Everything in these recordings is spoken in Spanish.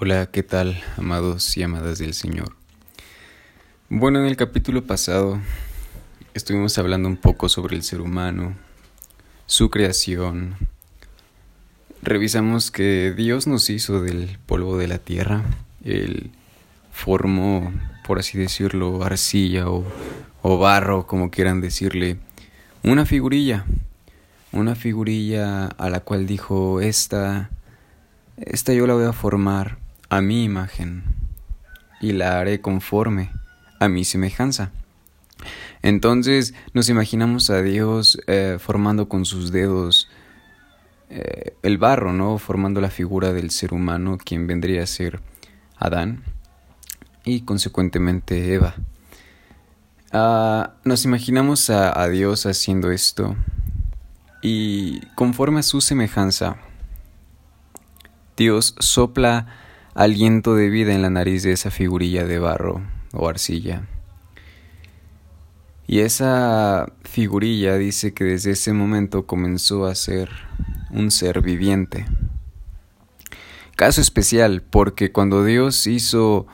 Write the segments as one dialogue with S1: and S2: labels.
S1: Hola, ¿qué tal, amados y amadas del Señor? Bueno, en el capítulo pasado estuvimos hablando un poco sobre el ser humano, su creación. Revisamos que Dios nos hizo del polvo de la tierra. Él formó, por así decirlo, arcilla o, o barro, como quieran decirle, una figurilla. Una figurilla a la cual dijo, esta, esta yo la voy a formar a mi imagen y la haré conforme a mi semejanza. Entonces nos imaginamos a Dios eh, formando con sus dedos eh, el barro, ¿no? Formando la figura del ser humano, quien vendría a ser Adán y consecuentemente Eva. Ah, nos imaginamos a, a Dios haciendo esto y conforme a su semejanza, Dios sopla aliento de vida en la nariz de esa figurilla de barro o arcilla. Y esa figurilla dice que desde ese momento comenzó a ser un ser viviente. Caso especial porque cuando Dios hizo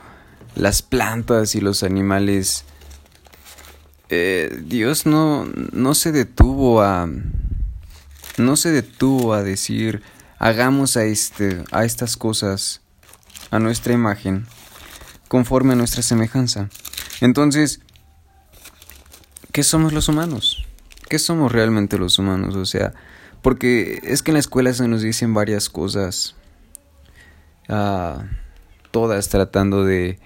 S1: las plantas y los animales, eh, Dios no, no se detuvo a no se detuvo a decir hagamos a este a estas cosas a nuestra imagen, conforme a nuestra semejanza. Entonces, ¿qué somos los humanos? ¿Qué somos realmente los humanos? O sea, porque es que en la escuela se nos dicen varias cosas, ah, todas tratando de,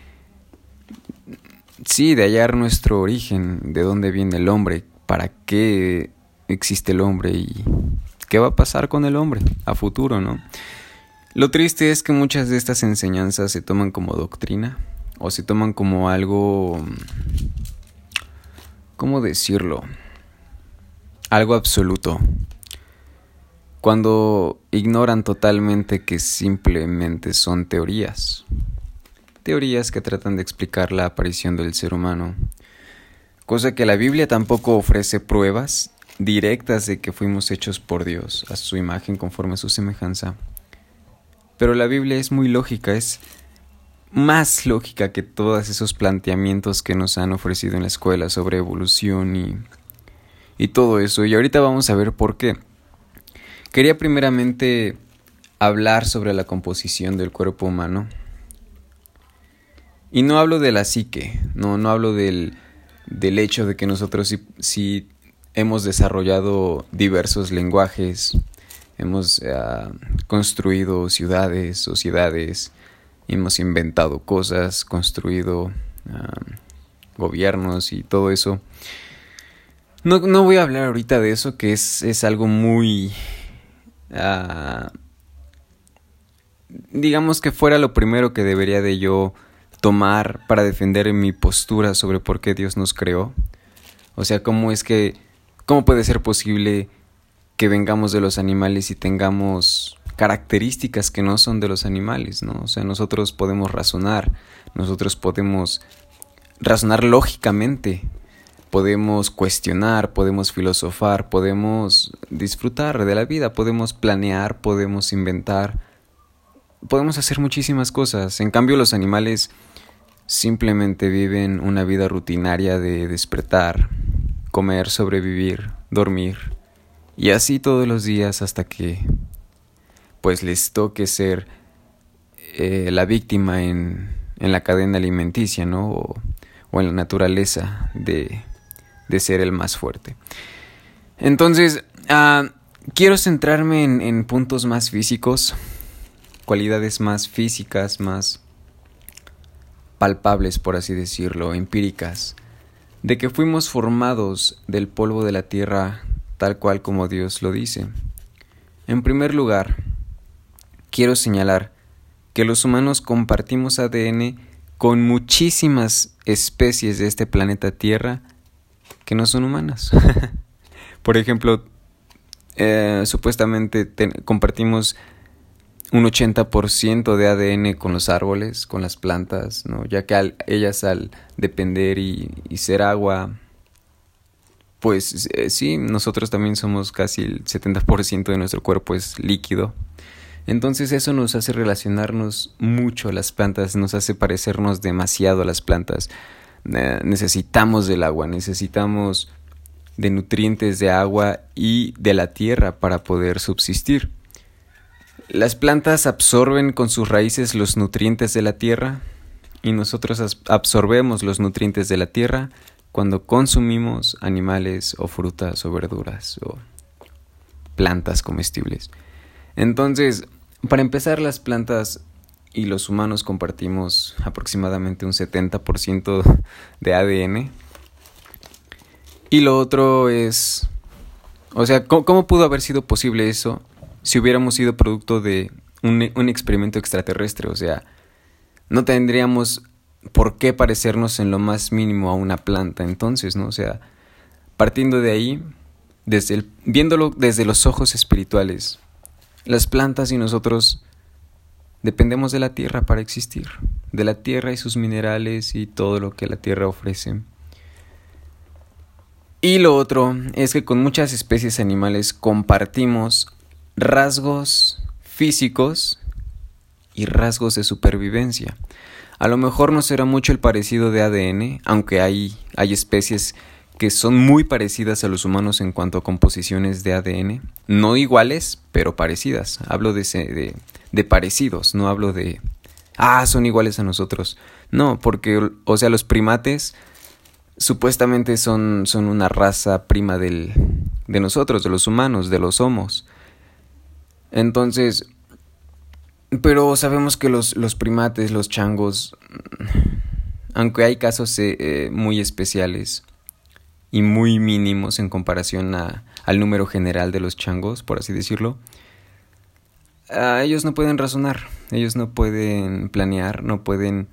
S1: sí, de hallar nuestro origen, de dónde viene el hombre, para qué existe el hombre y qué va a pasar con el hombre a futuro, ¿no? Lo triste es que muchas de estas enseñanzas se toman como doctrina o se toman como algo... ¿Cómo decirlo? Algo absoluto. Cuando ignoran totalmente que simplemente son teorías. Teorías que tratan de explicar la aparición del ser humano. Cosa que la Biblia tampoco ofrece pruebas directas de que fuimos hechos por Dios, a su imagen conforme a su semejanza. Pero la Biblia es muy lógica, es más lógica que todos esos planteamientos que nos han ofrecido en la escuela sobre evolución y, y todo eso. Y ahorita vamos a ver por qué. Quería primeramente hablar sobre la composición del cuerpo humano. Y no hablo de la psique, no, no hablo del, del hecho de que nosotros sí, sí hemos desarrollado diversos lenguajes, hemos eh, construido ciudades, sociedades, hemos inventado cosas, construido ah, gobiernos y todo eso. No, no, voy a hablar ahorita de eso, que es, es algo muy... Uh, digamos que fuera lo primero que debería de yo tomar para defender mi postura sobre por qué Dios nos creó. O sea, cómo es que... ¿Cómo puede ser posible que vengamos de los animales y tengamos características que no son de los animales, ¿no? O sea, nosotros podemos razonar, nosotros podemos razonar lógicamente, podemos cuestionar, podemos filosofar, podemos disfrutar de la vida, podemos planear, podemos inventar, podemos hacer muchísimas cosas. En cambio, los animales simplemente viven una vida rutinaria de despertar, comer, sobrevivir, dormir, y así todos los días hasta que pues les toque ser eh, la víctima en, en, la cadena alimenticia, ¿no? O, en la naturaleza de, de, ser el más fuerte. Entonces, ah, quiero centrarme en, en puntos más físicos, cualidades más físicas, más palpables, por así decirlo, empíricas, de que fuimos formados del polvo de la tierra tal cual como Dios lo dice. En primer lugar, quiero señalar que los humanos compartimos ADN con muchísimas especies de este planeta Tierra que no son humanas. Por ejemplo, eh, supuestamente compartimos un 80% de ADN con los árboles, con las plantas, ¿no? ya que ellas al depender y ser agua, pues eh, sí, nosotros también somos casi el 70% de nuestro cuerpo es líquido. Entonces eso nos hace relacionarnos mucho a las plantas, nos hace parecernos demasiado a las plantas. necesitamos del agua, necesitamos de nutrientes de agua y de la tierra para poder subsistir. Las plantas absorben con sus raíces los nutrientes de la tierra y nosotros absorbemos los nutrientes de la tierra cuando consumimos animales o frutas o verduras o plantas comestibles. Entonces, para empezar, las plantas y los humanos compartimos aproximadamente un 70% de ADN. Y lo otro es, o sea, ¿cómo, pudo haber sido posible eso si hubiéramos sido producto de un, experimento extraterrestre? O sea, no tendríamos por qué parecernos en lo más mínimo a una planta entonces, ¿no? O sea, partiendo de ahí, desde el, viéndolo desde los ojos espirituales, las plantas y nosotros dependemos de la tierra para existir, de la tierra y sus minerales y todo lo que la tierra ofrece. Y lo otro es que con muchas especies animales compartimos rasgos físicos y rasgos de supervivencia. A lo mejor no será mucho el parecido de ADN, aunque hay, hay especies que son muy parecidas a los humanos en cuanto a composiciones de ADN, no iguales, pero parecidas. Hablo de, de, de parecidos, no hablo de, ah, son iguales a nosotros. No, porque, o sea, los primates supuestamente son, son una raza prima del, de nosotros, de los humanos, de los homos. Entonces, pero sabemos que los, los primates, los changos, aunque hay casos eh, eh, muy especiales, y muy mínimos en comparación a, al número general de los changos, por así decirlo, ellos no pueden razonar, ellos no pueden planear, no pueden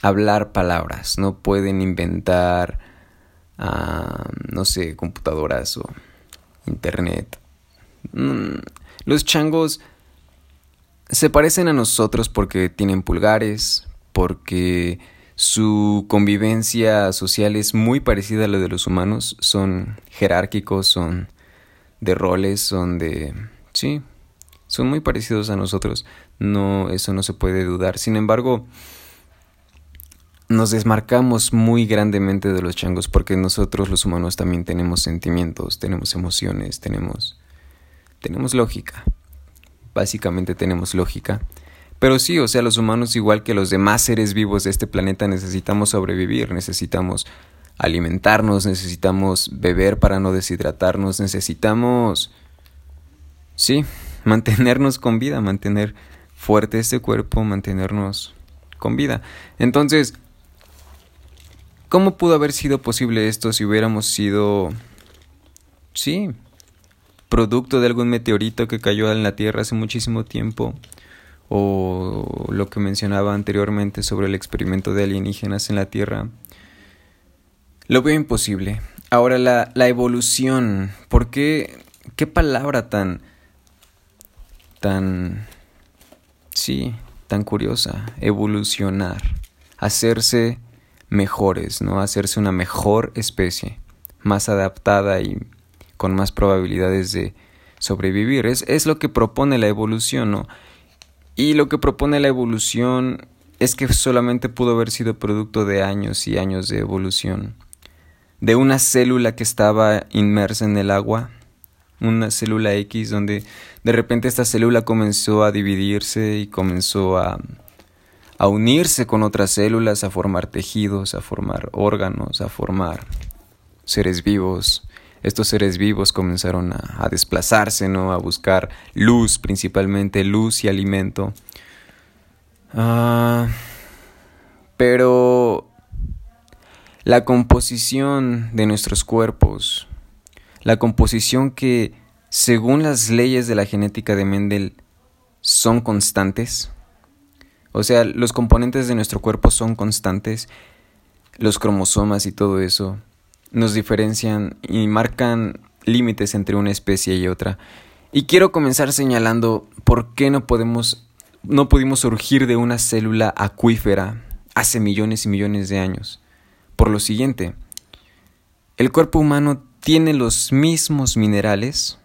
S1: hablar palabras, no pueden inventar, no sé, computadoras o internet. Mm, los changos se parecen a nosotros porque tienen pulgares, porque su convivencia social es muy parecida a la de los humanos. Son jerárquicos, son de roles, son de... Sí, son muy parecidos a nosotros. No, eso no se puede dudar. Sin embargo, nos desmarcamos muy grandemente de los changos porque nosotros los humanos también tenemos sentimientos, tenemos emociones, tenemos tenemos lógica. Básicamente tenemos lógica. Pero sí, o sea, los humanos, igual que los demás seres vivos de este planeta, necesitamos sobrevivir, necesitamos alimentarnos, necesitamos beber para no deshidratarnos, necesitamos, sí, mantenernos con vida, mantener fuerte este cuerpo, mantenernos con vida. Entonces, ¿cómo pudo haber sido posible esto si hubiéramos sido, sí, producto de algún meteorito que cayó en la Tierra hace muchísimo tiempo? o lo que mencionaba anteriormente sobre el experimento de alienígenas en la Tierra, lo veo imposible. Ahora la, la evolución, ¿por qué? ¿Qué palabra tan... tan... sí, tan curiosa? Evolucionar, hacerse mejores, ¿no? Hacerse una mejor especie, más adaptada y con más probabilidades de sobrevivir. Es, es lo que propone la evolución, ¿no? Y lo que propone la evolución es que solamente pudo haber sido producto de años y años de evolución. De una célula que estaba inmersa en el agua, una célula X donde de repente esta célula comenzó a dividirse y comenzó a, a unirse con otras células, a formar tejidos, a formar órganos, a formar seres vivos estos seres vivos comenzaron a, desplazarse, ¿no? A buscar luz, principalmente luz y alimento. Ah, pero la composición de nuestros cuerpos, la composición que, según las leyes de la genética de Mendel, son constantes. O sea, los componentes de nuestro cuerpo son constantes, los cromosomas y todo eso nos diferencian y marcan límites entre una especie y otra. Y quiero comenzar señalando por qué no podemos no pudimos surgir de una célula acuífera hace millones y millones de años. Por lo siguiente, el cuerpo humano tiene los mismos minerales,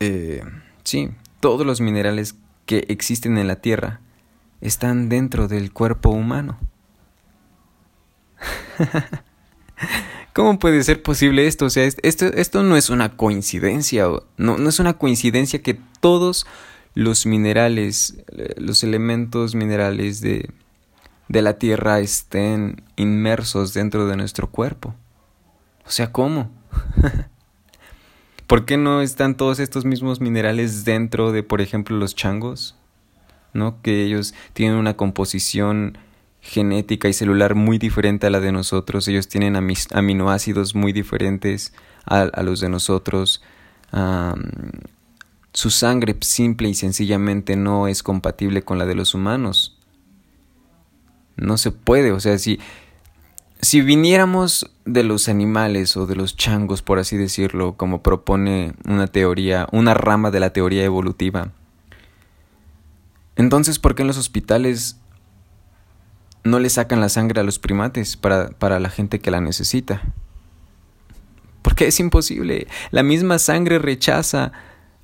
S1: eh, sí, todos los minerales que existen en la Tierra están dentro del cuerpo humano. ¿Cómo puede ser posible esto? O sea, esto, esto no es una coincidencia, no, no es una coincidencia que todos los minerales, eh, los elementos minerales de, de la Tierra estén inmersos dentro de nuestro cuerpo. O sea, ¿cómo? ¿Por qué no están todos estos mismos minerales dentro de, por ejemplo, los changos? ¿No? Que ellos tienen una composición genética y celular muy diferente a la de nosotros. Ellos tienen aminoácidos muy diferentes a, los de nosotros. su sangre simple y sencillamente no es compatible con la de los humanos. No se puede, o sea, si, si viniéramos de los animales o de los changos, por así decirlo, como propone una teoría, una rama de la teoría evolutiva, entonces, ¿por qué en los hospitales no le sacan la sangre a los primates para, para la gente que la necesita? Porque es imposible. La misma sangre rechaza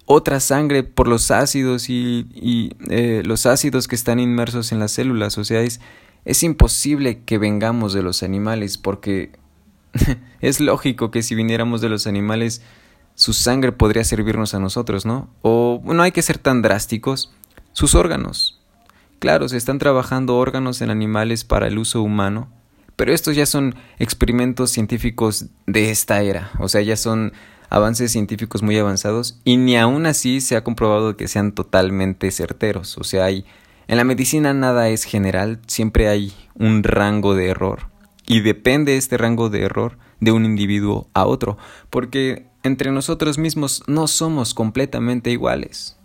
S1: otra sangre por los ácidos y, y eh, los ácidos que están inmersos en las células. O sea, es, es imposible que vengamos de los animales porque es lógico que si viniéramos de los animales su sangre podría servirnos a nosotros, ¿no? O no hay que ser tan drásticos. Sus órganos. Claro, se están trabajando órganos en animales para el uso humano, pero estos ya son experimentos científicos de esta era, o sea, ya son avances científicos muy avanzados y ni aún así se ha comprobado que sean totalmente certeros, o sea, hay en la medicina nada es general, siempre hay un rango de error. Y depende este rango de error de un individuo a otro, porque entre nosotros mismos no somos completamente iguales.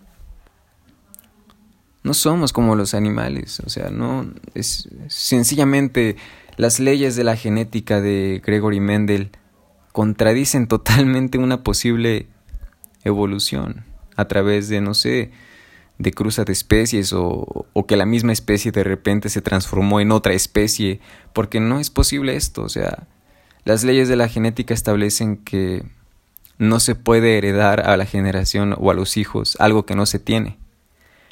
S1: No somos como los animales, o sea, no es sencillamente las leyes de la genética de Gregory Mendel contradicen totalmente una posible evolución a través de no sé, de cruza de especies o, o, que la misma especie de repente se transformó en otra especie, porque no es posible esto, o sea, las leyes de la genética establecen que no se puede heredar a la generación o a los hijos algo que no se tiene.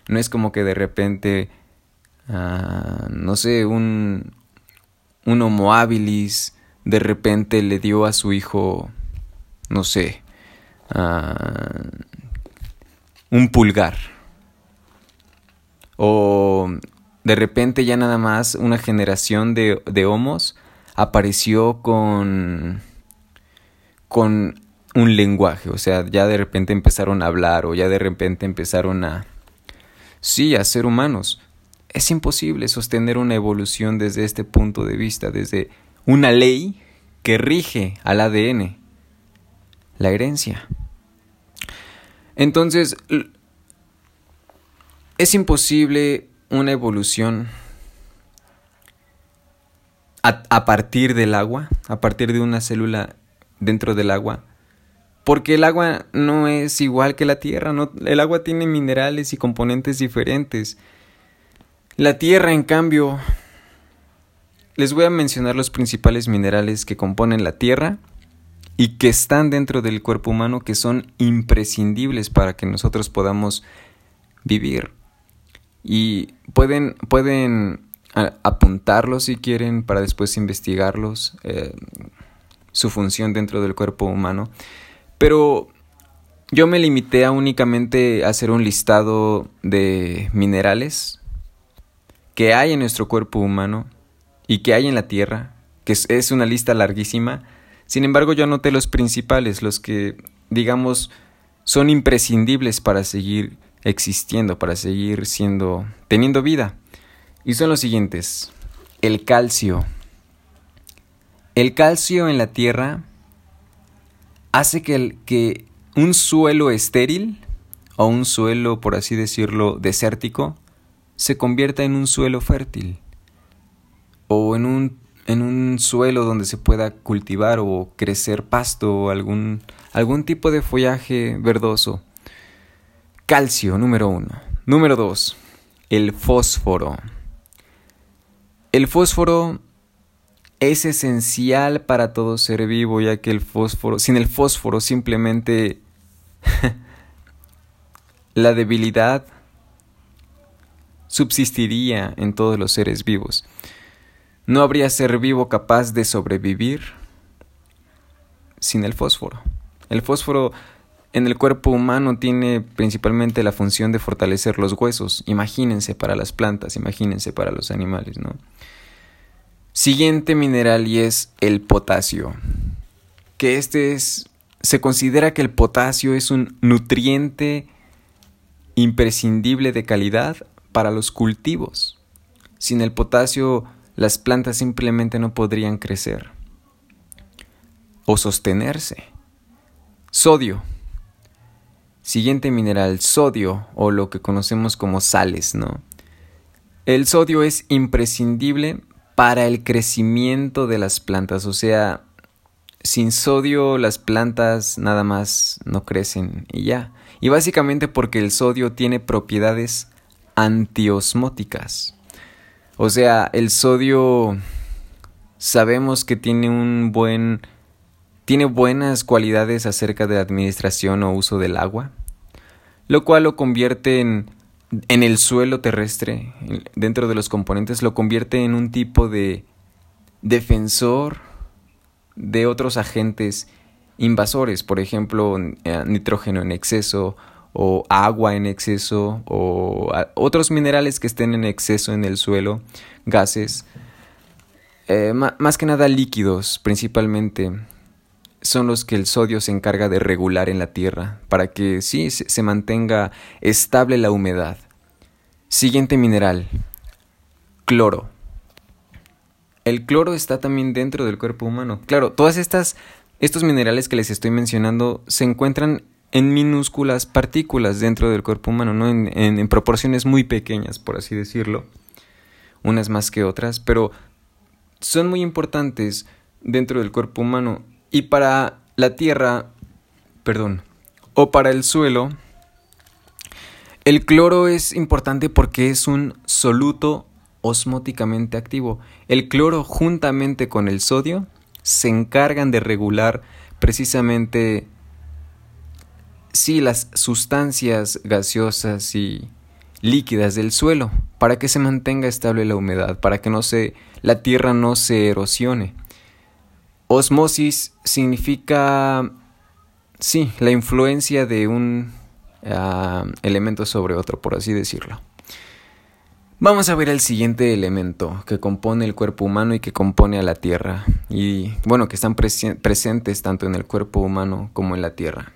S1: No es como que de repente, uh, no sé, un, un homo habilis de repente le dio a su hijo, no sé, uh, un pulgar. O de repente ya nada más una generación de, de homos apareció con, con un lenguaje, o sea, ya de repente empezaron a hablar o ya de repente empezaron a, sí, a ser humanos. Es imposible sostener una evolución desde este punto de vista, desde una ley que rige al ADN, la herencia. Entonces, es imposible una evolución a, partir del agua, a partir de una célula dentro del agua, porque el agua no es igual que la tierra, el agua tiene minerales y componentes diferentes. La tierra, en cambio, les voy a mencionar los principales minerales que componen la tierra y que están dentro del cuerpo humano que son imprescindibles para que nosotros podamos vivir. Y pueden, pueden apuntarlos si quieren para después investigarlos, eh, su función dentro del cuerpo humano. Pero yo me limité a únicamente hacer un listado de minerales que hay en nuestro cuerpo humano y que hay en la Tierra, que es una lista larguísima. Sin embargo, yo anoté los principales, los que, digamos, son imprescindibles para seguir existiendo, para seguir siendo, teniendo vida. Y son los siguientes. El calcio. El calcio en la tierra hace que, el, que un suelo estéril o un suelo, por así decirlo, desértico, se convierta en un suelo fértil o en un, en un suelo donde se pueda cultivar o crecer pasto o algún, algún tipo de follaje verdoso. Calcio, número uno. Número dos, el fósforo. El fósforo es esencial para todo ser vivo, ya que el fósforo, sin el fósforo simplemente la debilidad subsistiría en todos los seres vivos. No habría ser vivo capaz de sobrevivir sin el fósforo. El fósforo en el cuerpo humano tiene principalmente la función de fortalecer los huesos. Imagínense para las plantas, imagínense para los animales, ¿no? Siguiente mineral y es el potasio. Que este es se considera que el potasio es un nutriente imprescindible de calidad para los cultivos. Sin el potasio las plantas simplemente no podrían crecer o sostenerse. Sodio. Siguiente mineral, sodio, o lo que conocemos como sales, ¿no? El sodio es imprescindible para el crecimiento de las plantas, o sea, sin sodio las plantas nada más no crecen y ya. Y básicamente porque el sodio tiene propiedades antiosmóticas. O sea, el sodio sabemos que tiene un buen tiene buenas cualidades acerca de la administración o uso del agua, lo cual lo convierte en, en el suelo terrestre, dentro de los componentes, lo convierte en un tipo de defensor de otros agentes invasores, por ejemplo, eh, nitrógeno en exceso o agua en exceso o otros minerales que estén en exceso en el suelo, gases, eh, más que nada líquidos principalmente son los que el sodio se encarga de regular en la tierra para que sí se mantenga estable la humedad. Siguiente mineral, cloro. El cloro está también dentro del cuerpo humano. Claro, todas estas estos minerales que les estoy mencionando se encuentran en minúsculas partículas dentro del cuerpo humano, ¿no? en, en proporciones muy pequeñas, por así decirlo, unas más que otras, pero son muy importantes dentro del cuerpo humano y para la tierra, perdón, o para el suelo, el cloro es importante porque es un soluto osmóticamente activo. El cloro juntamente con el sodio se encargan de regular precisamente sí las sustancias gaseosas y líquidas del suelo para que se mantenga estable la humedad, para que no se la tierra no se erosione. Osmosis significa, sí, la influencia de un ah, elemento sobre otro, por así decirlo. Vamos a ver el siguiente elemento que compone el cuerpo humano y que compone a la Tierra. Y bueno, que están presentes tanto en el cuerpo humano como en la Tierra.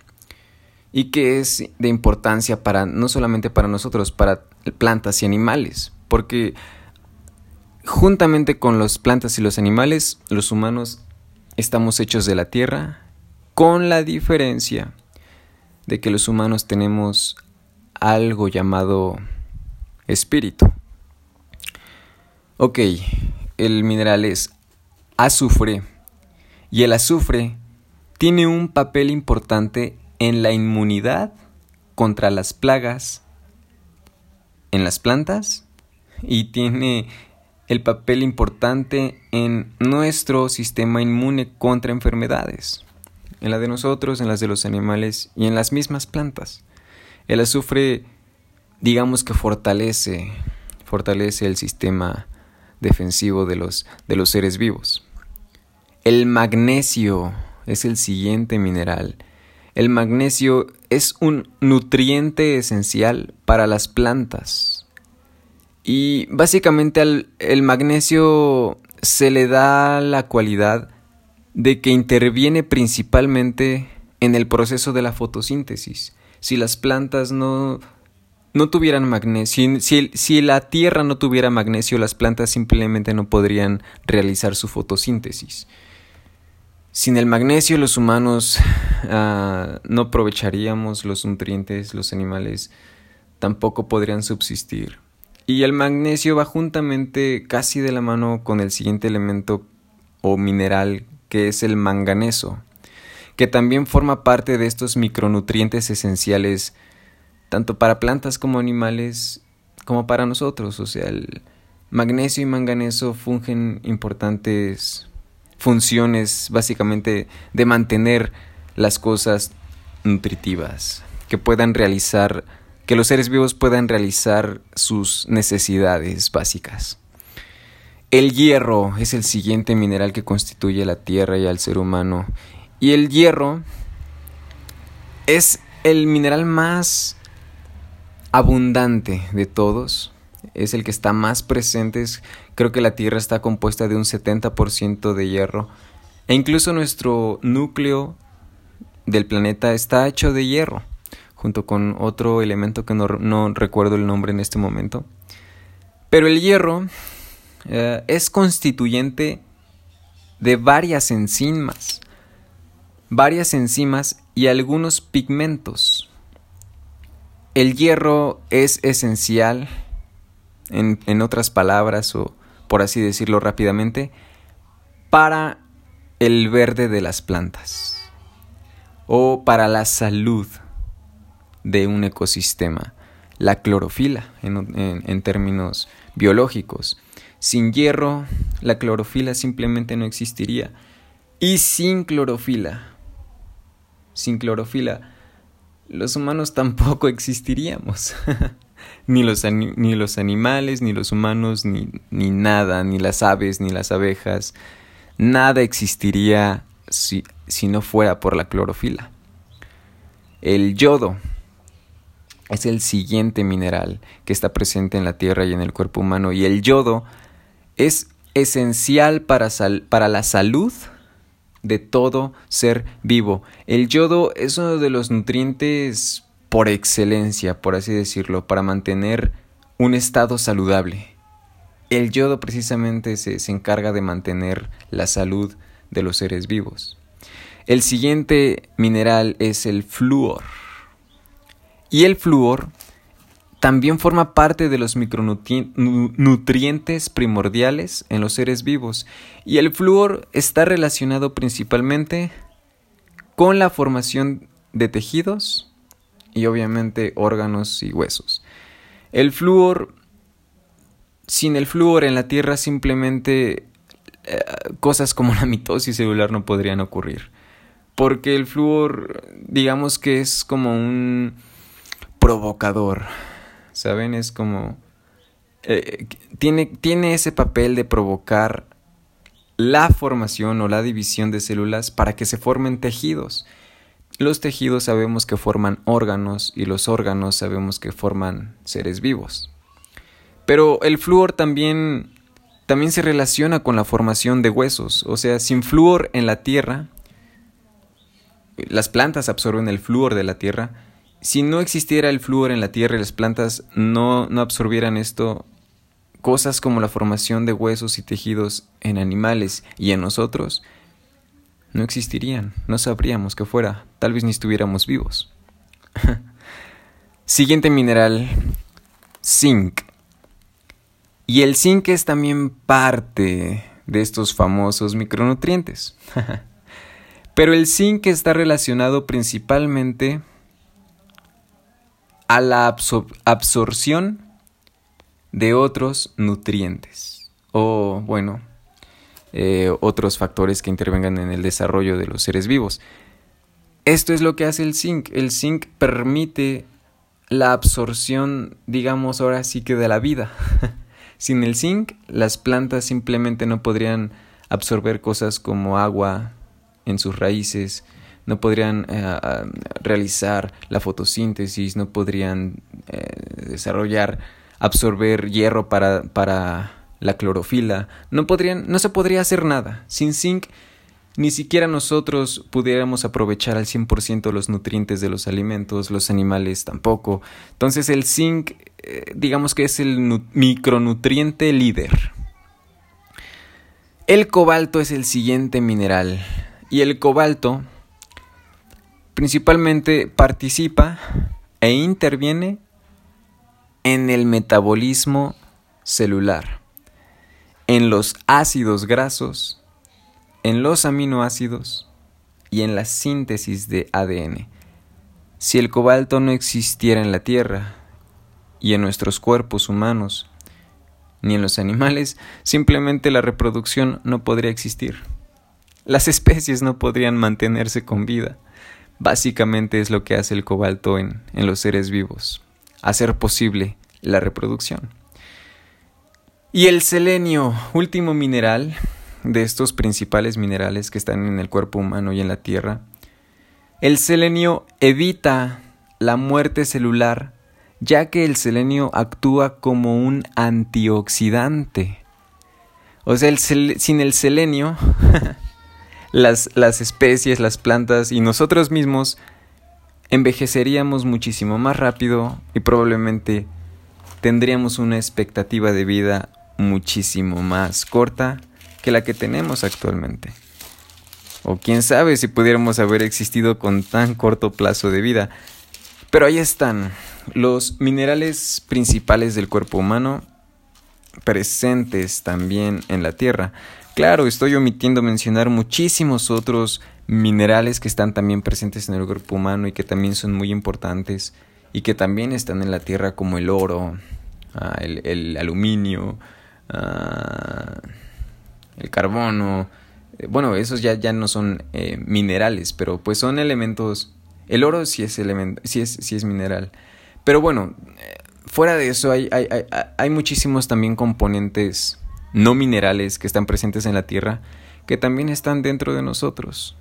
S1: Y que es de importancia para no solamente para nosotros, para plantas y animales. Porque juntamente con las plantas y los animales, los humanos estamos hechos de la tierra, con la diferencia de que los humanos tenemos algo llamado espíritu. Ok, el mineral es azufre y el azufre tiene un papel importante en la inmunidad contra las plagas en las plantas y tiene el papel importante en nuestro sistema inmune contra enfermedades, en la de nosotros, en las de los animales y en las mismas plantas. El azufre, digamos que fortalece, fortalece el sistema defensivo de los, de los seres vivos. El magnesio es el siguiente mineral. El magnesio es un nutriente esencial para las plantas y básicamente al el magnesio se le da la cualidad de que interviene principalmente en el proceso de la fotosíntesis. Si las plantas no, no tuvieran magnesio, si, si, la tierra no tuviera magnesio, las plantas simplemente no podrían realizar su fotosíntesis. Sin el magnesio los humanos ah, no aprovecharíamos los nutrientes, los animales tampoco podrían subsistir. Y el magnesio va juntamente casi de la mano con el siguiente elemento o mineral que es el manganeso, que también forma parte de estos micronutrientes esenciales tanto para plantas como animales como para nosotros. O sea, el magnesio y manganeso fungen importantes funciones básicamente de mantener las cosas nutritivas, que puedan realizar que los seres vivos puedan realizar sus necesidades básicas. El hierro es el siguiente mineral que constituye la Tierra y al ser humano. Y el hierro es el mineral más abundante de todos. Es el que está más presente. Creo que la Tierra está compuesta de un 70% de hierro. E incluso nuestro núcleo del planeta está hecho de hierro, junto con otro elemento que no, recuerdo el nombre en este momento. Pero el hierro eh, es constituyente de varias enzimas, varias enzimas y algunos pigmentos. El hierro es esencial, en, en otras palabras, o por así decirlo rápidamente, para el verde de las plantas o para la salud de un ecosistema, la clorofila en términos biológicos. Sin hierro, la clorofila simplemente no existiría. Y sin clorofila, sin clorofila, los humanos tampoco existiríamos. ni, los ni los animales, ni los humanos, ni, ni nada, ni las aves, ni las abejas. Nada existiría si, si no fuera por la clorofila. El yodo es el siguiente mineral que está presente en la tierra y en el cuerpo humano y el yodo es esencial para, para la salud de todo ser vivo. El yodo es uno de los nutrientes por excelencia, por así decirlo, para mantener un estado saludable. El yodo precisamente se, se, encarga de mantener la salud de los seres vivos. El siguiente mineral es el flúor. Y el flúor también forma parte de los micronutrientes primordiales en los seres vivos y el flúor está relacionado principalmente con la formación de tejidos y obviamente órganos y huesos. El flúor, sin el flúor en la Tierra simplemente eh, cosas como la mitosis celular no podrían ocurrir. Porque el flúor, digamos que es como un provocador ¿saben? Es como... Eh, tiene, tiene ese papel de provocar la formación o la división de células para que se formen tejidos. Los tejidos sabemos que forman órganos y los órganos sabemos que forman seres vivos. Pero el flúor también, también se relaciona con la formación de huesos. O sea, sin flúor en la tierra, las plantas absorben el flúor de la tierra, si no existiera el flúor en la tierra y las plantas no, no absorbieran esto, cosas como la formación de huesos y tejidos en animales y en nosotros no existirían, no sabríamos que fuera, tal vez ni estuviéramos vivos. Siguiente mineral, zinc. Y el zinc es también parte de estos famosos micronutrientes. Pero el zinc está relacionado principalmente a la absorción de otros nutrientes o, bueno, eh, otros factores que intervengan en el desarrollo de los seres vivos. Esto es lo que hace el zinc. El zinc permite la absorción, digamos ahora sí que de la vida. Sin el zinc, las plantas simplemente no podrían absorber cosas como agua en sus raíces, no podrían eh, realizar la fotosíntesis, no podrían eh, desarrollar, absorber hierro para, para la clorofila, no, podrían, no se podría hacer nada. Sin zinc, ni siquiera nosotros pudiéramos aprovechar al 100% los nutrientes de los alimentos, los animales tampoco. Entonces el zinc, eh, digamos que es el micronutriente líder. El cobalto es el siguiente mineral. Y el cobalto principalmente participa e interviene en el metabolismo celular, en los ácidos grasos, en los aminoácidos y en la síntesis de ADN. Si el cobalto no existiera en la Tierra y en nuestros cuerpos humanos, ni en los animales, simplemente la reproducción no podría existir. Las especies no podrían mantenerse con vida. Básicamente es lo que hace el cobalto en, en los seres vivos. hacer posible la reproducción. Y el selenio, último mineral de estos principales minerales que están en el cuerpo humano y en la Tierra, el selenio evita la muerte celular ya que el selenio actúa como un antioxidante. O sea, sin el selenio, las, las especies, las plantas y nosotros mismos envejeceríamos muchísimo más rápido y probablemente tendríamos una expectativa de vida muchísimo más corta que la que tenemos actualmente. O quién sabe si pudiéramos haber existido con tan corto plazo de vida. Pero ahí están los minerales principales del cuerpo humano presentes también en la Tierra. Claro, estoy omitiendo mencionar muchísimos otros minerales que están también presentes en el cuerpo humano y que también son muy importantes y que también están en la Tierra como el oro, ah, el, aluminio, ah, el carbono. Eh, bueno, esos ya, ya no son eh, minerales, pero pues son elementos. El oro sí es, elemento, sí es, sí es mineral. Pero bueno, eh, fuera de eso hay, hay, hay, hay muchísimos también componentes no minerales que están presentes en la Tierra que también están dentro de nosotros.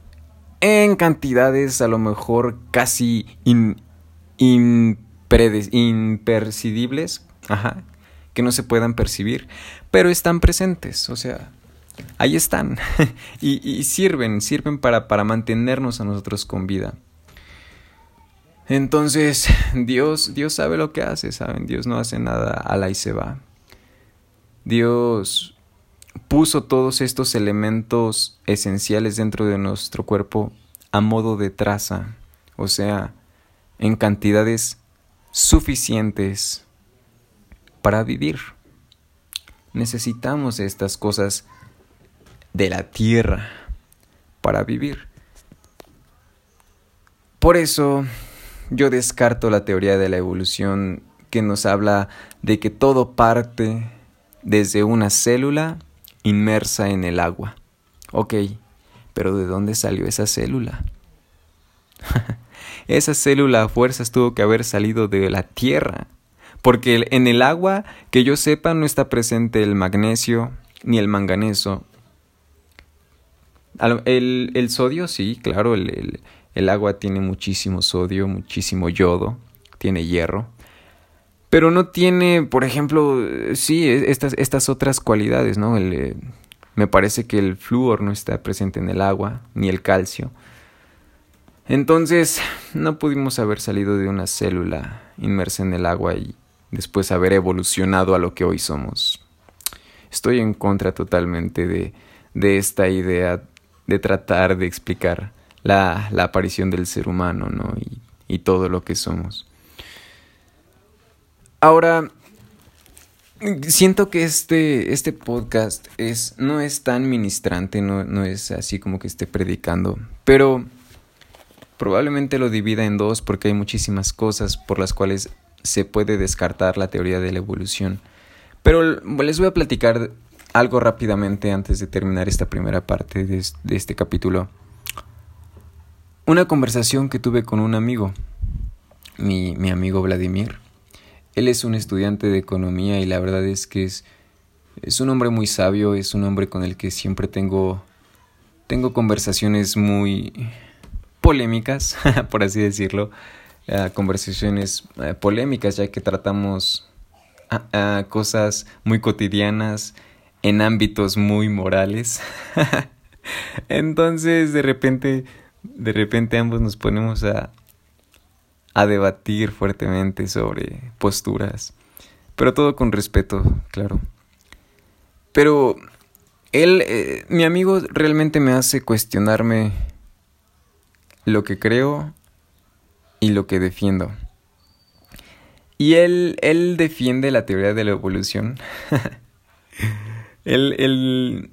S1: En cantidades a lo mejor casi in, impercibibles, que no se puedan percibir, pero están presentes, o sea, ahí están y, sirven, sirven para, para mantenernos a nosotros con vida. Entonces, Dios, Dios sabe lo que hace, ¿saben? Dios no hace nada a la y se va. Dios puso todos estos elementos esenciales dentro de nuestro cuerpo a modo de traza, o sea, en cantidades suficientes para vivir. Necesitamos estas cosas de la tierra para vivir. Por eso yo descarto la teoría de la evolución que nos habla de que todo parte desde una célula inmersa en el agua. Ok, pero ¿de dónde salió esa célula? esa célula a fuerzas tuvo que haber salido de la tierra, porque en el agua, que yo sepa, no está presente el magnesio ni el manganeso. El, sodio, sí, claro, el agua tiene muchísimo sodio, muchísimo yodo, tiene hierro. Pero no tiene, por ejemplo, sí, e, estas, otras cualidades, ¿no? Eh, me parece que el flúor no está presente en el agua, ni el calcio. Entonces, no pudimos haber salido de una célula inmersa en el agua y después haber evolucionado a lo que hoy somos. Estoy en contra totalmente de, esta idea de tratar de explicar la, aparición del ser humano, ¿no? Y todo lo que somos. Ahora, siento que este, este podcast es, no es tan ministrante, no, no es así como que esté predicando, pero probablemente lo divida en dos porque hay muchísimas cosas por las cuales se puede descartar la teoría de la evolución. Pero les voy a platicar algo rápidamente antes de terminar esta primera parte de, este capítulo una conversación que tuve con un amigo, mi, mi, amigo Vladimir. Él es un estudiante de economía y la verdad es que es, es un hombre muy sabio, es un hombre con el que siempre tengo, tengo conversaciones muy polémicas, por así decirlo, uh, conversaciones uh, polémicas ya que tratamos uh, cosas muy cotidianas en ámbitos muy morales. Entonces de repente de repente ambos nos ponemos a, a debatir fuertemente sobre posturas, pero todo con respeto, claro. Pero él, eh, mi amigo realmente me hace cuestionarme lo que creo y lo que defiendo. Y él, él defiende la teoría de la evolución. él, él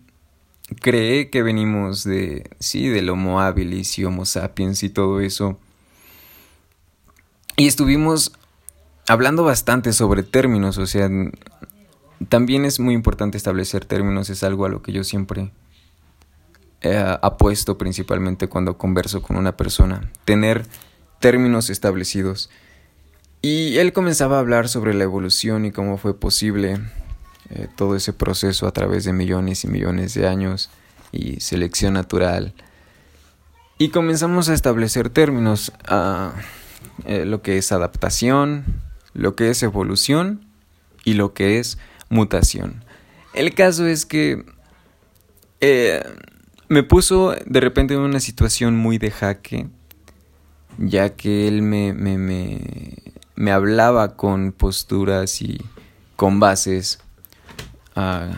S1: cree que venimos de, sí, del Homo habilis y Homo sapiens y todo eso. Y estuvimos hablando bastante sobre términos, o sea, también es muy importante establecer términos, es algo a lo que yo siempre apuesto principalmente cuando converso con una persona, tener términos establecidos. Y él comenzaba a hablar sobre la evolución y cómo fue posible eh, todo ese proceso a través de millones y millones de años y selección natural. Y comenzamos a establecer términos a eh, lo que es adaptación, lo que es evolución y lo que es mutación. El caso es que eh, me puso de repente en una situación muy de jaque, ya que él me, me, me, me hablaba con posturas y con bases, uh,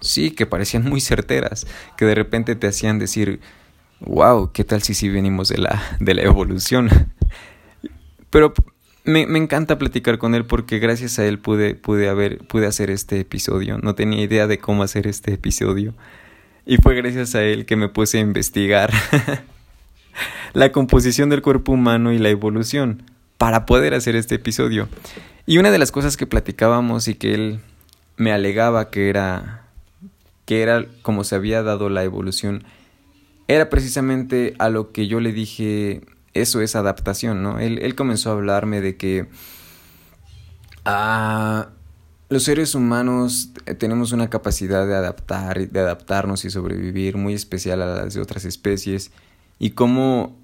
S1: sí, que parecían muy certeras, que de repente te hacían decir, wow, ¿qué tal si sí venimos de la, de la evolución? Pero me, me, encanta platicar con él porque gracias a él pude, pude, haber, pude hacer este episodio. No tenía idea de cómo hacer este episodio. Y fue gracias a él que me puse a investigar la composición del cuerpo humano y la evolución para poder hacer este episodio. Y una de las cosas que platicábamos y que él me alegaba que era que era como se había dado la evolución era precisamente a lo que yo le dije eso es adaptación, ¿no? Él, él comenzó a hablarme de que ah, los seres humanos tenemos una capacidad de adaptar, de adaptarnos y sobrevivir muy especial a las de otras especies y cómo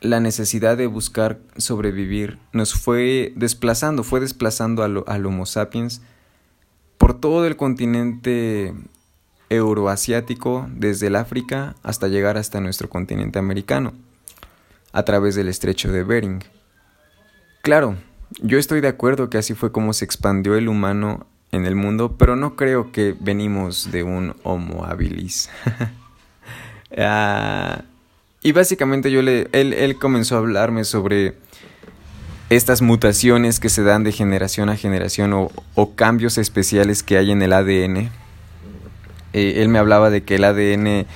S1: la necesidad de buscar sobrevivir nos fue desplazando, fue desplazando al, al Homo sapiens por todo el continente euroasiático, desde el África hasta llegar hasta nuestro continente americano a través del estrecho de Bering. Claro, yo estoy de acuerdo que así fue como se expandió el humano en el mundo, pero no creo que venimos de un Homo habilis. Ah, y básicamente yo le, él, él comenzó a hablarme sobre estas mutaciones que se dan de generación a generación o, cambios especiales que hay en el ADN. Eh, él me hablaba de que el ADN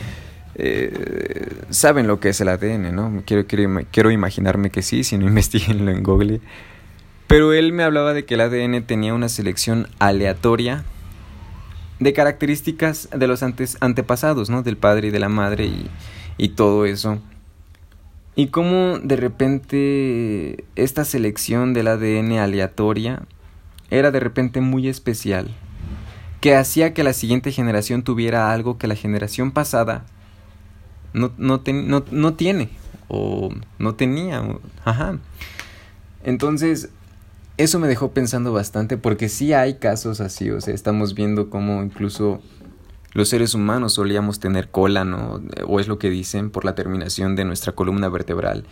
S1: eh, saben lo que es el ADN, ¿no? Quiero, quiero, imaginarme que sí, si no investiguenlo en Google. Pero él me hablaba de que el ADN tenía una selección aleatoria de características de los antes, antepasados, ¿no? Del padre y de la madre y, y todo eso. Y cómo de repente esta selección del ADN aleatoria era de repente muy especial, que hacía que la siguiente generación tuviera algo que la generación pasada no, no, no, tiene o no tenía. ajá. Entonces, eso me dejó pensando bastante porque sí hay casos así, o sea, estamos viendo cómo incluso los seres humanos solíamos tener cola, ¿no? O es lo que dicen por la terminación de nuestra columna vertebral.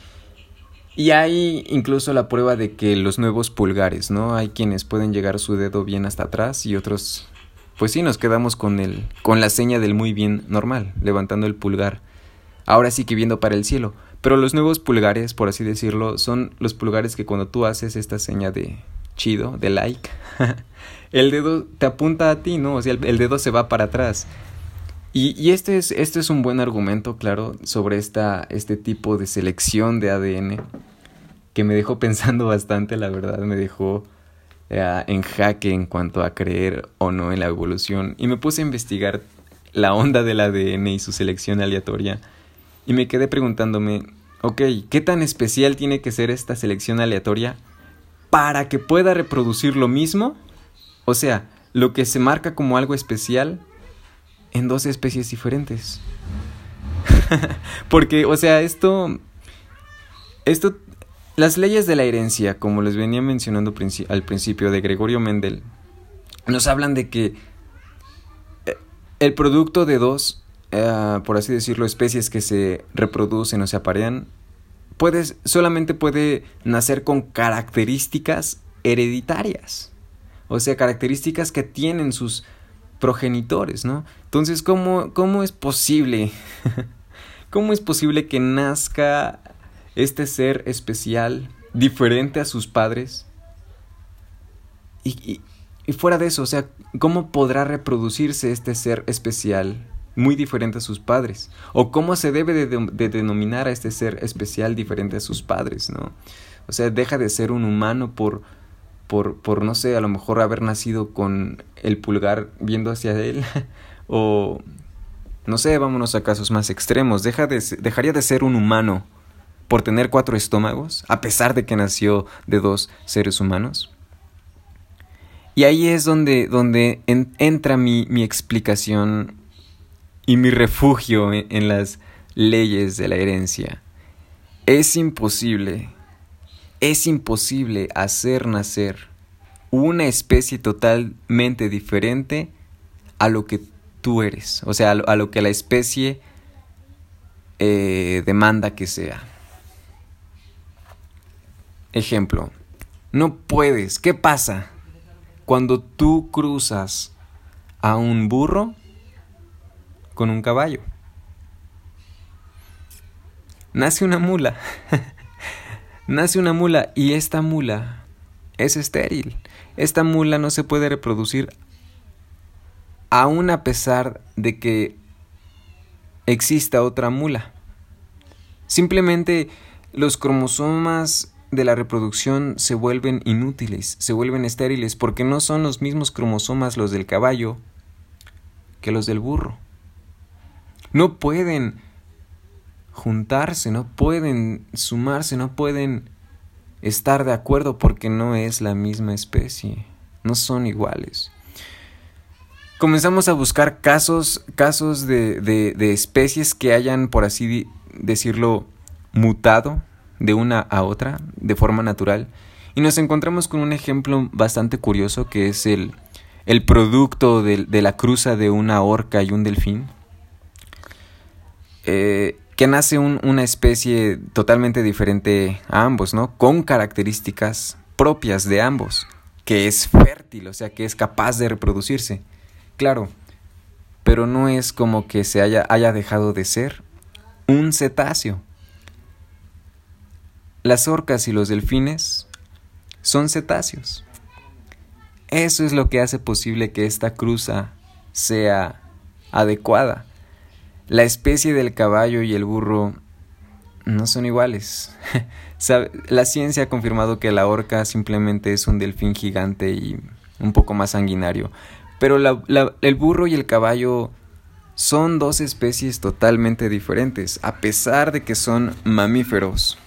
S1: Y hay incluso la prueba de que los nuevos pulgares, ¿no? Hay quienes pueden llegar su dedo bien hasta atrás y otros, pues sí, nos quedamos con el, con la seña del muy bien normal, levantando el pulgar ahora sí que viendo para el cielo. Pero los nuevos pulgares, por así decirlo, son los pulgares que cuando tú haces esta seña de chido, de like, el dedo te apunta a ti, ¿no? O sea, el, dedo se va para atrás. Y, este, es, este es un buen argumento, claro, sobre esta, este tipo de selección de ADN que me dejó pensando bastante, la verdad, me dejó eh, en jaque en cuanto a creer o no en la evolución. Y me puse a investigar la onda del ADN y su selección aleatoria y me quedé preguntándome, ok, ¿qué tan especial tiene que ser esta selección aleatoria para que pueda reproducir lo mismo? O sea, lo que se marca como algo especial en dos especies diferentes. Porque, o sea, esto... Esto... Las leyes de la herencia, como les venía mencionando al principio de Gregorio Mendel, nos hablan de que eh, el producto de dos eh, por así decirlo, especies que se reproducen o se aparean, solamente puede nacer con características hereditarias. O sea, características que tienen sus progenitores, ¿no? Entonces, ¿cómo, cómo es posible? ¿Cómo es posible que nazca este ser especial, diferente a sus padres? Y, y fuera de eso, o sea, ¿cómo podrá reproducirse este ser especial muy diferente a sus padres? ¿O cómo se debe de, denominar a este ser especial diferente a sus padres, no? O sea, deja de ser un humano por, por, por no sé, a lo mejor haber nacido con el pulgar viendo hacia él, o no sé, vámonos a casos más extremos, deja de, dejaría de ser un humano por tener cuatro estómagos, a pesar de que nació de dos seres humanos. Y ahí es donde, donde entra mi, mi, explicación y mi refugio en las leyes de la herencia. Es imposible, es imposible hacer nacer una especie totalmente diferente a lo que tú eres, o sea, a lo, que la especie eh, demanda que sea. Ejemplo, no puedes, ¿qué pasa cuando tú cruzas a un burro con un caballo? nace una mula. nace una mula y esta mula es estéril. Esta mula no se puede reproducir aún a pesar de que exista otra mula. Simplemente los cromosomas de la reproducción se vuelven inútiles, se vuelven estériles, porque no son los mismos cromosomas los del caballo que los del burro. No pueden juntarse, no pueden sumarse, no pueden estar de acuerdo porque no es la misma especie, no son iguales. Comenzamos a buscar casos, casos de, de, especies que hayan, por así decirlo, mutado de una a otra de forma natural y nos encontramos con un ejemplo bastante curioso que es el, el producto de, de, la cruza de una orca y un delfín. Eh, que nace una especie totalmente diferente a ambos, ¿no? Con características propias de ambos, que es fértil, o sea, que es capaz de reproducirse. Claro, pero no es como que se haya, haya dejado de ser un cetáceo. Las orcas y los delfines son cetáceos. Eso es lo que hace posible que esta cruza sea adecuada la especie del caballo y el burro no son iguales. la ciencia ha confirmado que la orca simplemente es un delfín gigante y un poco más sanguinario. Pero el burro y el caballo son dos especies totalmente diferentes, a pesar de que son mamíferos.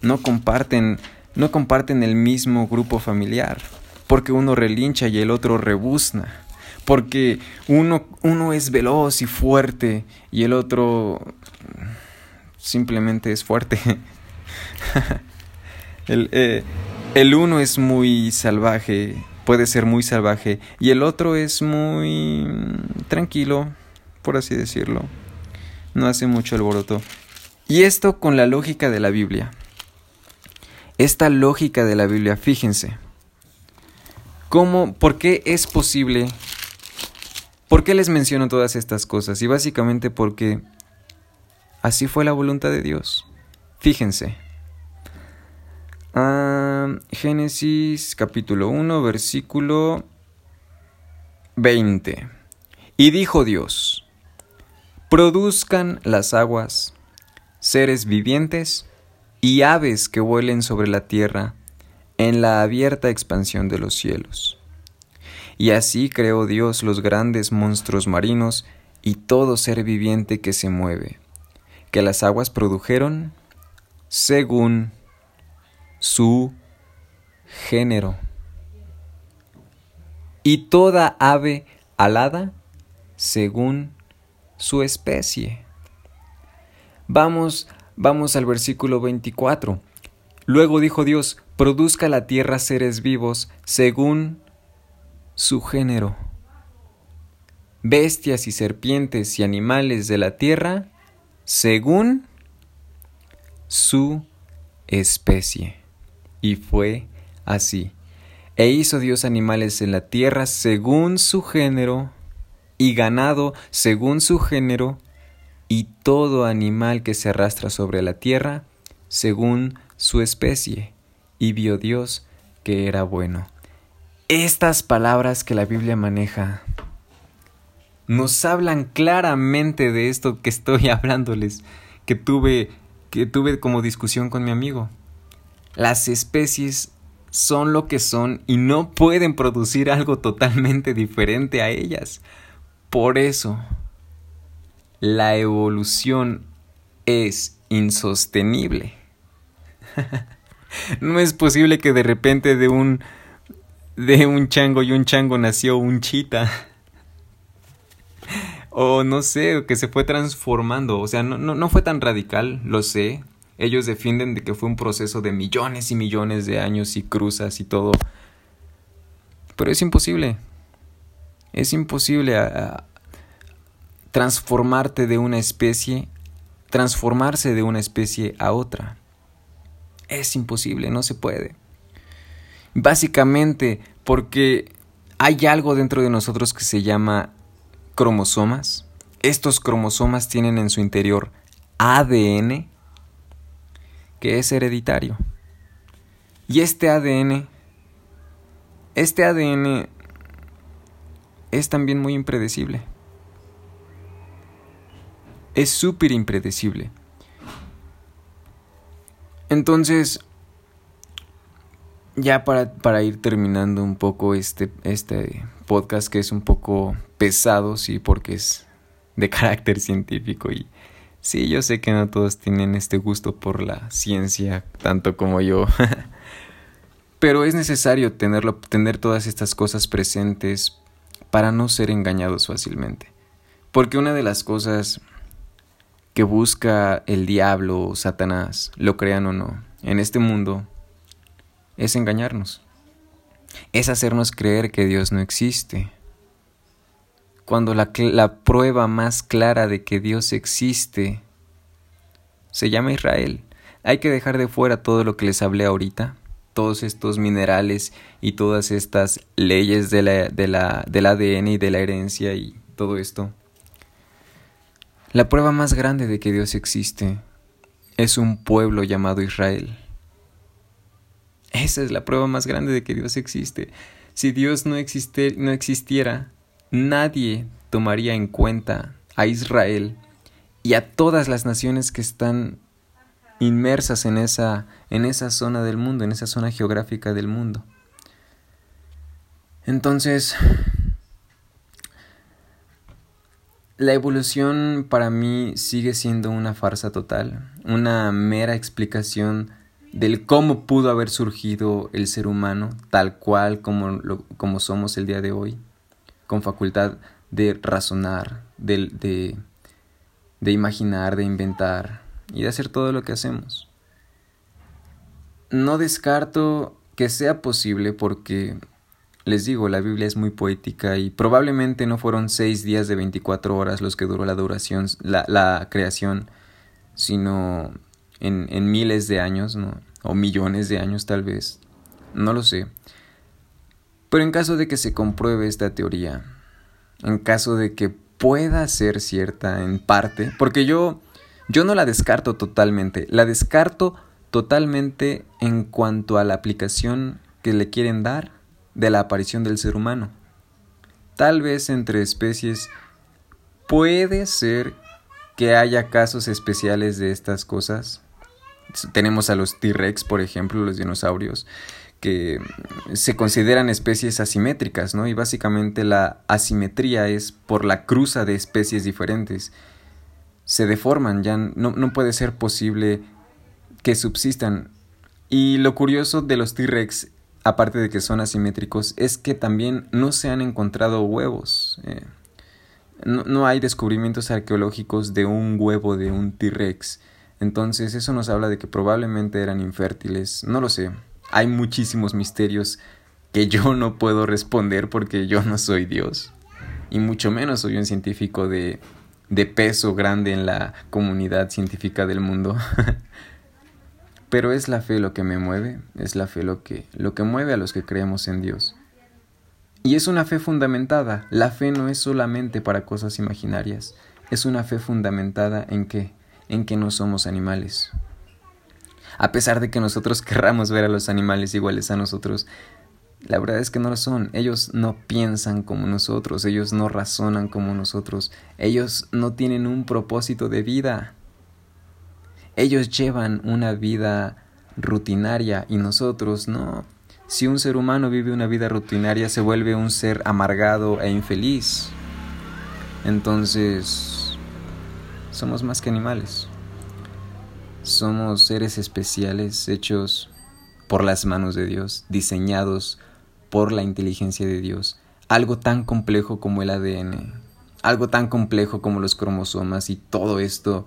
S1: No comparten, no comparten el mismo grupo familiar, porque uno relincha y el otro rebuzna porque uno, uno es veloz y fuerte y el otro simplemente es fuerte. el, eh, el uno es muy salvaje, puede ser muy salvaje, y el otro es muy tranquilo, por así decirlo. No hace mucho alboroto. Y esto con la lógica de la Biblia. Esta lógica de la Biblia, fíjense. ¿Cómo, por qué es posible ¿Por qué les menciono todas estas cosas? Y básicamente porque así fue la voluntad de Dios. Fíjense. Ah, Génesis capítulo 1, versículo 20. Y dijo Dios, produzcan las aguas, seres vivientes y aves que vuelen sobre la tierra en la abierta expansión de los cielos. Y así creó Dios los grandes monstruos marinos y todo ser viviente que se mueve, que las aguas produjeron según su género. Y toda ave alada según su especie. Vamos, vamos al versículo 24. Luego dijo Dios, produzca la tierra seres vivos según su género. Bestias y serpientes y animales de la tierra según su especie. Y fue así. E hizo Dios animales en la tierra según su género, y ganado según su género, y todo animal que se arrastra sobre la tierra según su especie. Y vio Dios que era bueno estas palabras que la Biblia maneja nos hablan claramente de esto que estoy hablándoles, que tuve, que tuve como discusión con mi amigo. Las especies son lo que son y no pueden producir algo totalmente diferente a ellas. Por eso, la evolución es insostenible. no es posible que de repente de un de un chango y un chango nació un chita. o no sé, que se fue transformando. O sea, no, no, no fue tan radical, lo sé. Ellos defienden de que fue un proceso de millones y millones de años y cruzas y todo. Pero es imposible. Es imposible transformarte de una especie, transformarse de una especie a otra. Es imposible, no se puede. Básicamente porque hay algo dentro de nosotros que se llama cromosomas. Estos cromosomas tienen en su interior ADN que es hereditario. Y este ADN, este ADN es también muy impredecible. Es súper impredecible. Entonces, ya para, para, ir terminando un poco este, este podcast que es un poco pesado, sí, porque es de carácter científico y sí, yo sé que no todos tienen este gusto por la ciencia tanto como yo. Pero es necesario tenerlo, tener todas estas cosas presentes para no ser engañados fácilmente. Porque una de las cosas que busca el diablo o Satanás, lo crean o no, en este mundo, es engañarnos. Es hacernos creer que Dios no existe. Cuando la, la prueba más clara de que Dios existe se llama Israel. Hay que dejar de fuera todo lo que les hablé ahorita todos estos minerales y todas estas leyes de la, de la, del ADN y de la herencia y todo esto. La prueba más grande de que Dios existe es un pueblo llamado Israel. Esa es la prueba más grande de que Dios existe. Si Dios no, existe, no existiera, nadie tomaría en cuenta a Israel y a todas las naciones que están inmersas en esa, en esa zona del mundo, en esa zona geográfica del mundo. Entonces, la evolución para mí sigue siendo una farsa total, una mera explicación del cómo pudo haber surgido el ser humano tal cual como, como somos el día de hoy, con facultad de razonar, de, de, de imaginar, de inventar, y de hacer todo lo que hacemos. No descarto que sea posible porque, les digo, la Biblia es muy poética y probablemente no fueron seis días de 24 horas los que duró la duración, la, la creación, sino en, en miles de años, ¿no? o millones de años tal vez, no lo sé. Pero en caso de que se compruebe esta teoría, en caso de que pueda ser cierta en parte, porque yo yo no la descarto totalmente, la descarto totalmente en cuanto a la aplicación que le quieren dar de la aparición del ser humano. Tal vez entre especies puede ser que haya casos especiales de estas cosas. Tenemos a los T-Rex, por ejemplo, los dinosaurios, que se consideran especies asimétricas, ¿no? Y básicamente la asimetría es por la cruza de especies diferentes se deforman, ya no, no puede ser posible que subsistan. Y lo curioso de los T-Rex, aparte de que son asimétricos, es que también no se han encontrado huevos. Eh, no, no, hay descubrimientos arqueológicos de un huevo de un T-Rex. Entonces eso nos habla de que probablemente eran infértiles. No lo sé. Hay muchísimos misterios que yo no puedo responder porque yo no soy Dios. Y mucho menos soy un científico de de peso grande en la comunidad científica del mundo. Pero es la fe lo que me mueve, es la fe lo que, lo que mueve a los que creemos en Dios. Y es una fe fundamentada. La fe no es solamente para cosas imaginarias, es una fe fundamentada en que, en que no somos animales. A pesar de que nosotros querramos ver a los animales iguales a nosotros, la verdad es que no lo son. Ellos no piensan como nosotros, ellos no razonan como nosotros, ellos no tienen un propósito de vida. Ellos llevan una vida rutinaria y nosotros no. Si un ser humano vive una vida rutinaria se vuelve un ser amargado e infeliz. Entonces, somos más que animales. Somos seres especiales hechos por las manos de Dios, diseñados por la inteligencia de Dios. Algo tan complejo como el ADN, algo tan complejo como los cromosomas y todo esto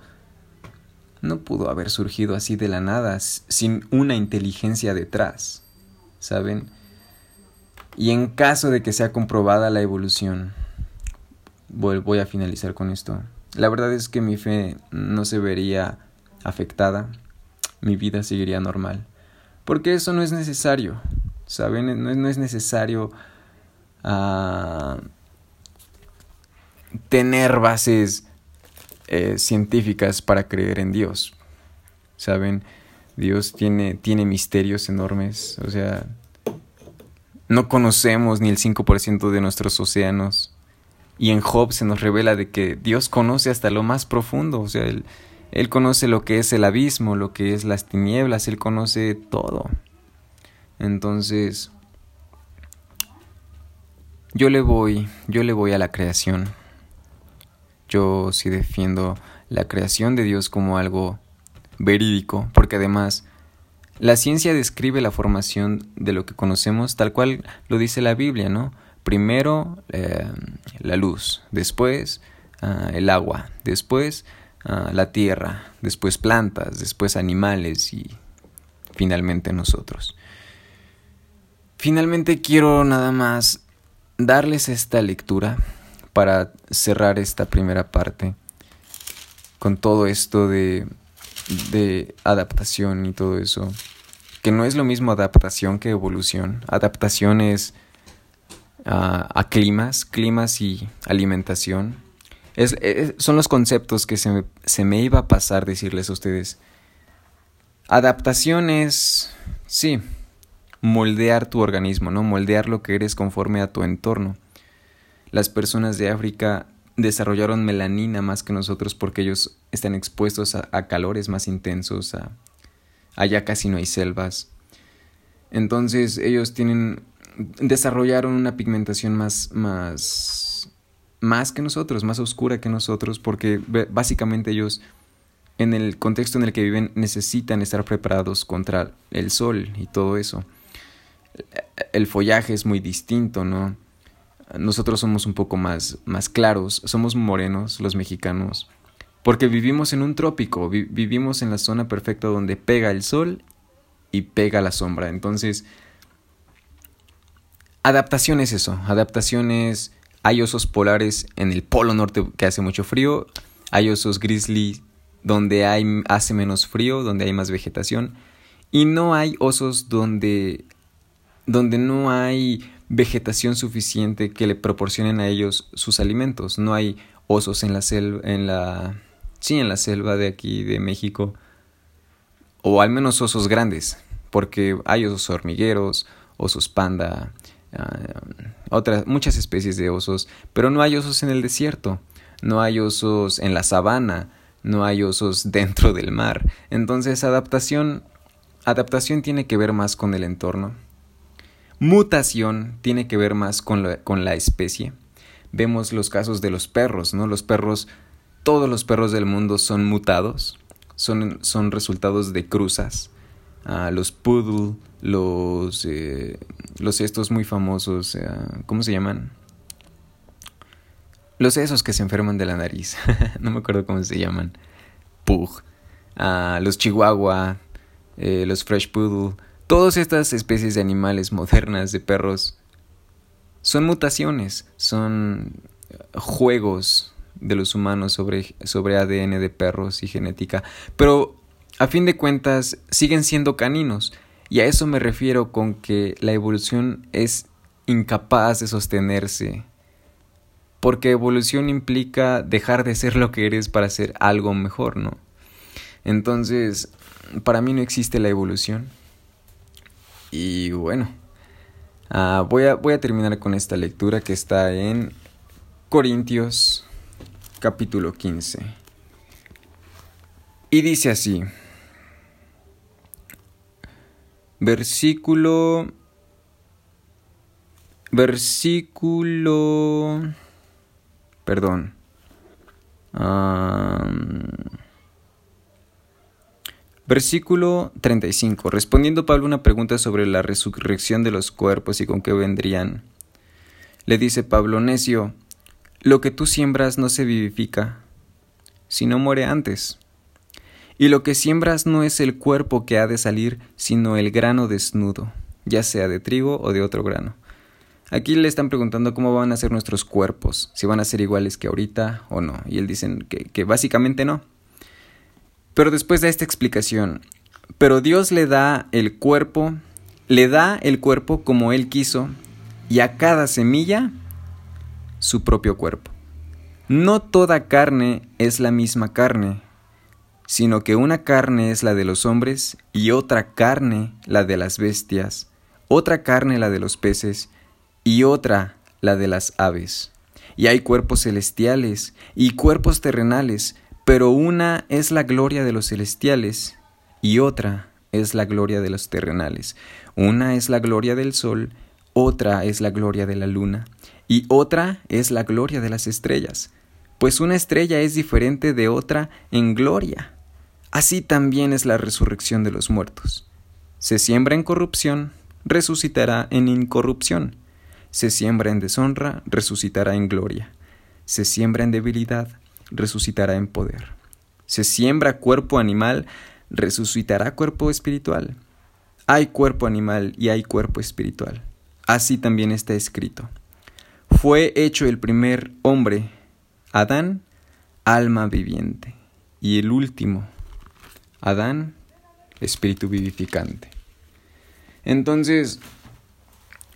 S1: no pudo haber surgido así de la nada, sin una inteligencia detrás, ¿saben? Y en caso de que sea comprobada la evolución, voy a finalizar con esto. La verdad es que mi fe no se vería afectada, mi vida seguiría normal. Porque eso no es necesario, ¿saben? No es, necesario ah, tener bases eh, científicas para creer en Dios. ¿Saben? Dios tiene, tiene misterios enormes. O sea, no conocemos ni el 5% de nuestros océanos. Y en Job se nos revela de que Dios conoce hasta lo más profundo. O sea, Él, él conoce lo que es el abismo, lo que es las tinieblas, Él conoce todo. Entonces, yo le voy, yo le voy a la creación. Yo sí defiendo la creación de Dios como algo verídico, porque además la ciencia describe la formación de lo que conocemos tal cual lo dice la Biblia, ¿no? Primero eh, la luz, después ah, el agua, después ah, la tierra, después plantas, después animales y finalmente nosotros. Finalmente quiero nada más darles esta lectura para cerrar esta primera parte con todo esto de, de adaptación y todo eso. Que no es lo mismo adaptación que evolución. Adaptación es a climas, climas y alimentación. Son los conceptos que se me, se me iba a pasar decirles a ustedes. Adaptación es, sí, moldear tu organismo, ¿no? Moldear lo que eres conforme a tu entorno. Las personas de África desarrollaron melanina más que nosotros porque ellos están expuestos a, calores más intensos, allá casi no hay selvas. Entonces ellos tienen desarrollaron una pigmentación más más más que nosotros, más oscura que nosotros porque básicamente ellos en el contexto en el que viven necesitan estar preparados contra el sol y todo eso. El follaje es muy distinto, ¿no? nosotros somos un poco más, más claros, somos morenos los mexicanos, porque vivimos en un trópico, vivimos en la zona perfecta donde pega el sol y pega la sombra. Entonces, adaptación es eso, adaptación es, hay osos polares en el polo norte que hace mucho frío, hay osos grizzly donde hace menos frío, donde hay más vegetación, y no hay osos donde, donde no hay vegetación suficiente que le proporcionen a ellos sus alimentos. No hay osos en la selva, en la, sí, en la selva de aquí de México, o al menos osos grandes, porque hay osos hormigueros, osos panda, ah, otras muchas especies de osos, pero no hay osos en el desierto, no hay osos en la sabana, no hay osos dentro del mar. Entonces, adaptación adaptación tiene que ver más con el entorno Mutación tiene que ver más con la, con la especie. Vemos los casos de los perros, ¿no? Los perros, todos los perros del mundo son mutados, son, son resultados de cruzas. Los poodle, los, eh, los estos muy famosos, eh, ¿cómo se llaman? Los esos que se enferman de la nariz, no me acuerdo cómo se llaman. Pug. Los chihuahua, eh, los fresh poodle, Todas estas especies de animales modernas, de perros, son mutaciones, son juegos de los humanos sobre, sobre ADN de perros y genética, pero a fin de cuentas siguen siendo caninos, y a eso me refiero con que la evolución es incapaz de sostenerse, porque evolución implica dejar de ser lo que eres para ser algo mejor, ¿no? Entonces, para mí no existe la evolución. Y bueno, ah, voy, a, voy a terminar con esta lectura que está en Corintios capítulo 15. Y dice así, versículo, versículo, perdón, Versículo 35. Respondiendo Pablo una pregunta sobre la resurrección de los cuerpos y con qué vendrían. Le dice Pablo, necio, lo que tú siembras no se vivifica, sino muere antes. Y lo que siembras no es el cuerpo que ha de salir, sino el grano desnudo, ya sea de trigo o de otro grano. Aquí le están preguntando cómo van a ser nuestros cuerpos, si van a ser iguales que ahorita o no. Y él dicen que, que básicamente no. Pero después de esta explicación, pero Dios le da el cuerpo, le da el cuerpo como Él quiso, y a cada semilla su propio cuerpo. No toda carne es la misma carne, sino que una carne es la de los hombres y otra carne la de las bestias, otra carne la de los peces y otra la de las aves. Y hay cuerpos celestiales y cuerpos terrenales, pero una es la gloria de los celestiales y otra es la gloria de los terrenales. Una es la gloria del sol, otra es la gloria de la luna, y otra es la gloria de las estrellas, pues una estrella es diferente de otra en gloria. Así también es la resurrección de los muertos. Se siembra en corrupción, resucitará en incorrupción. Se siembra en deshonra, resucitará en gloria. Se siembra en debilidad, resucitará en poder. Se siembra cuerpo animal, resucitará cuerpo espiritual. Hay cuerpo animal y hay cuerpo espiritual. Así también está escrito. Fue hecho el primer hombre, Adán, alma viviente, y el último, Adán, espíritu vivificante. Entonces,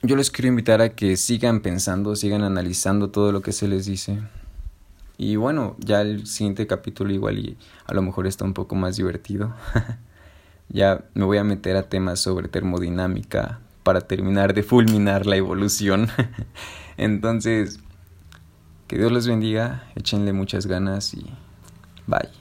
S1: yo les quiero invitar a que sigan pensando, sigan analizando todo lo que se les dice. Y bueno, ya el siguiente capítulo igual y a lo mejor está un poco más divertido. ya me voy a meter a temas sobre termodinámica para terminar de fulminar la evolución. Entonces, que Dios los bendiga, échenle muchas ganas y bye.